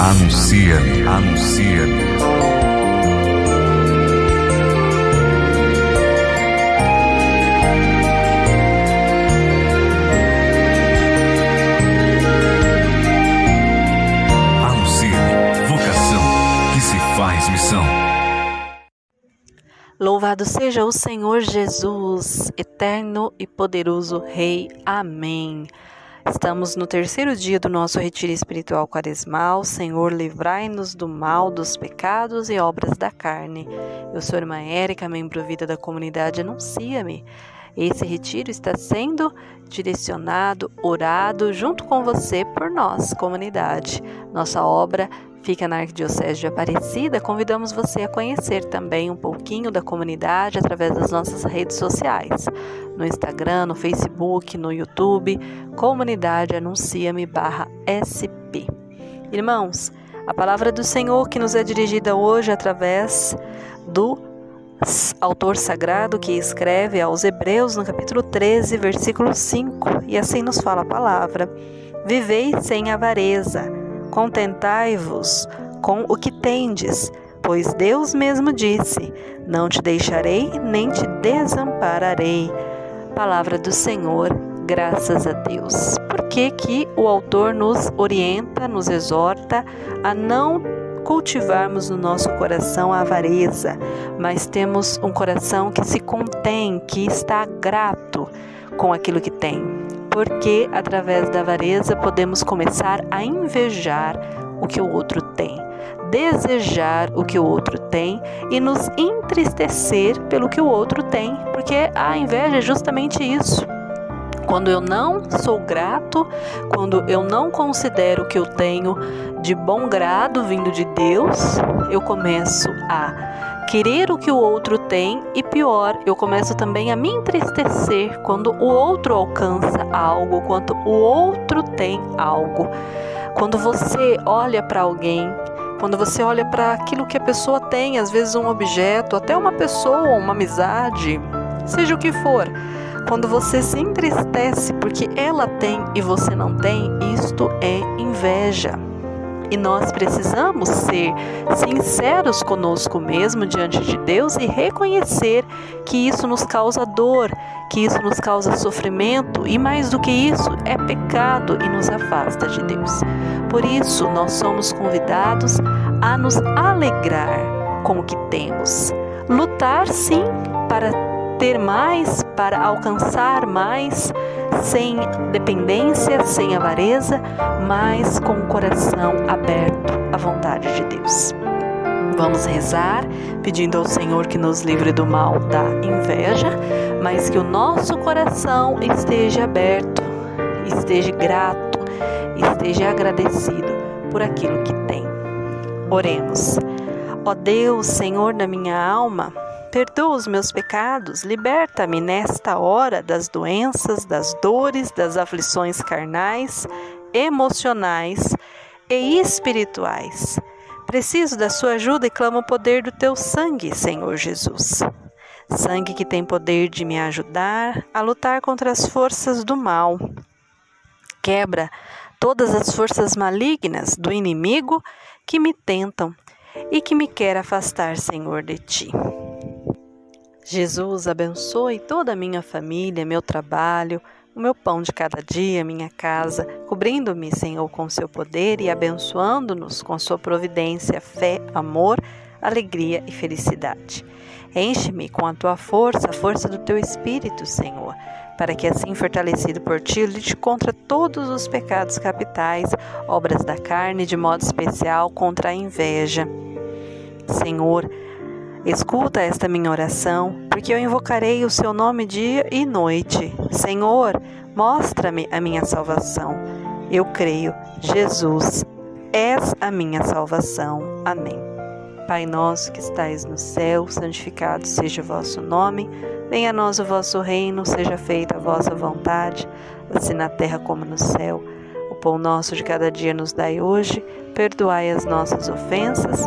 Anuncia-me, anuncia-me. Anuncia-me, vocação que se faz missão. Louvado seja o Senhor Jesus, eterno e poderoso Rei. Amém. Estamos no terceiro dia do nosso retiro espiritual quaresmal. Senhor, livrai-nos do mal, dos pecados e obras da carne. Eu sou a irmã Érica, membro vida da comunidade Anuncia-me. Esse retiro está sendo direcionado, orado junto com você por nós, comunidade. Nossa obra fica na Arquidiocese de Aparecida. Convidamos você a conhecer também um pouquinho da comunidade através das nossas redes sociais, no Instagram, no Facebook, no YouTube, Comunidade Anuncia-me SP. Irmãos, a palavra do Senhor que nos é dirigida hoje através do autor sagrado que escreve aos Hebreus no capítulo 13, versículo 5, e assim nos fala a palavra: Vivei sem avareza Contentai-vos com o que tendes, pois Deus mesmo disse: Não te deixarei nem te desampararei. Palavra do Senhor, graças a Deus. Por que, que o autor nos orienta, nos exorta a não cultivarmos no nosso coração a avareza, mas temos um coração que se contém, que está grato com aquilo que tem? Porque através da avareza podemos começar a invejar o que o outro tem, desejar o que o outro tem e nos entristecer pelo que o outro tem, porque a inveja é justamente isso. Quando eu não sou grato, quando eu não considero o que eu tenho de bom grado vindo de Deus, eu começo a querer o que o outro tem e pior, eu começo também a me entristecer quando o outro alcança algo, quando o outro tem algo. Quando você olha para alguém, quando você olha para aquilo que a pessoa tem, às vezes um objeto, até uma pessoa, uma amizade, seja o que for, quando você se entristece porque ela tem e você não tem, isto é inveja. E nós precisamos ser sinceros conosco mesmo diante de Deus e reconhecer que isso nos causa dor, que isso nos causa sofrimento e mais do que isso, é pecado e nos afasta de Deus. Por isso, nós somos convidados a nos alegrar com o que temos. Lutar sim para ter mais, para alcançar mais, sem dependência, sem avareza, mas com o coração aberto à vontade de Deus. Vamos rezar, pedindo ao Senhor que nos livre do mal da inveja, mas que o nosso coração esteja aberto, esteja grato, esteja agradecido por aquilo que tem. Oremos. Ó Deus, Senhor da minha alma, Perdoa os meus pecados, liberta-me nesta hora das doenças, das dores, das aflições carnais, emocionais e espirituais. Preciso da sua ajuda e clamo o poder do teu sangue, Senhor Jesus. Sangue que tem poder de me ajudar a lutar contra as forças do mal. Quebra todas as forças malignas do inimigo que me tentam e que me quer afastar, Senhor, de ti. Jesus abençoe toda a minha família, meu trabalho, o meu pão de cada dia, minha casa, cobrindo-me, Senhor, com seu poder e abençoando-nos com sua providência, fé, amor, alegria e felicidade. Enche-me com a tua força, a força do teu espírito, Senhor, para que assim fortalecido por ti, lute contra todos os pecados capitais, obras da carne, de modo especial contra a inveja. Senhor, Escuta esta minha oração, porque eu invocarei o seu nome dia e noite. Senhor, mostra-me a minha salvação. Eu creio, Jesus, és a minha salvação. Amém. Pai nosso que estais no céu, santificado seja o vosso nome. Venha a nós o vosso reino, seja feita a vossa vontade, assim na terra como no céu. O pão nosso de cada dia nos dai hoje, perdoai as nossas ofensas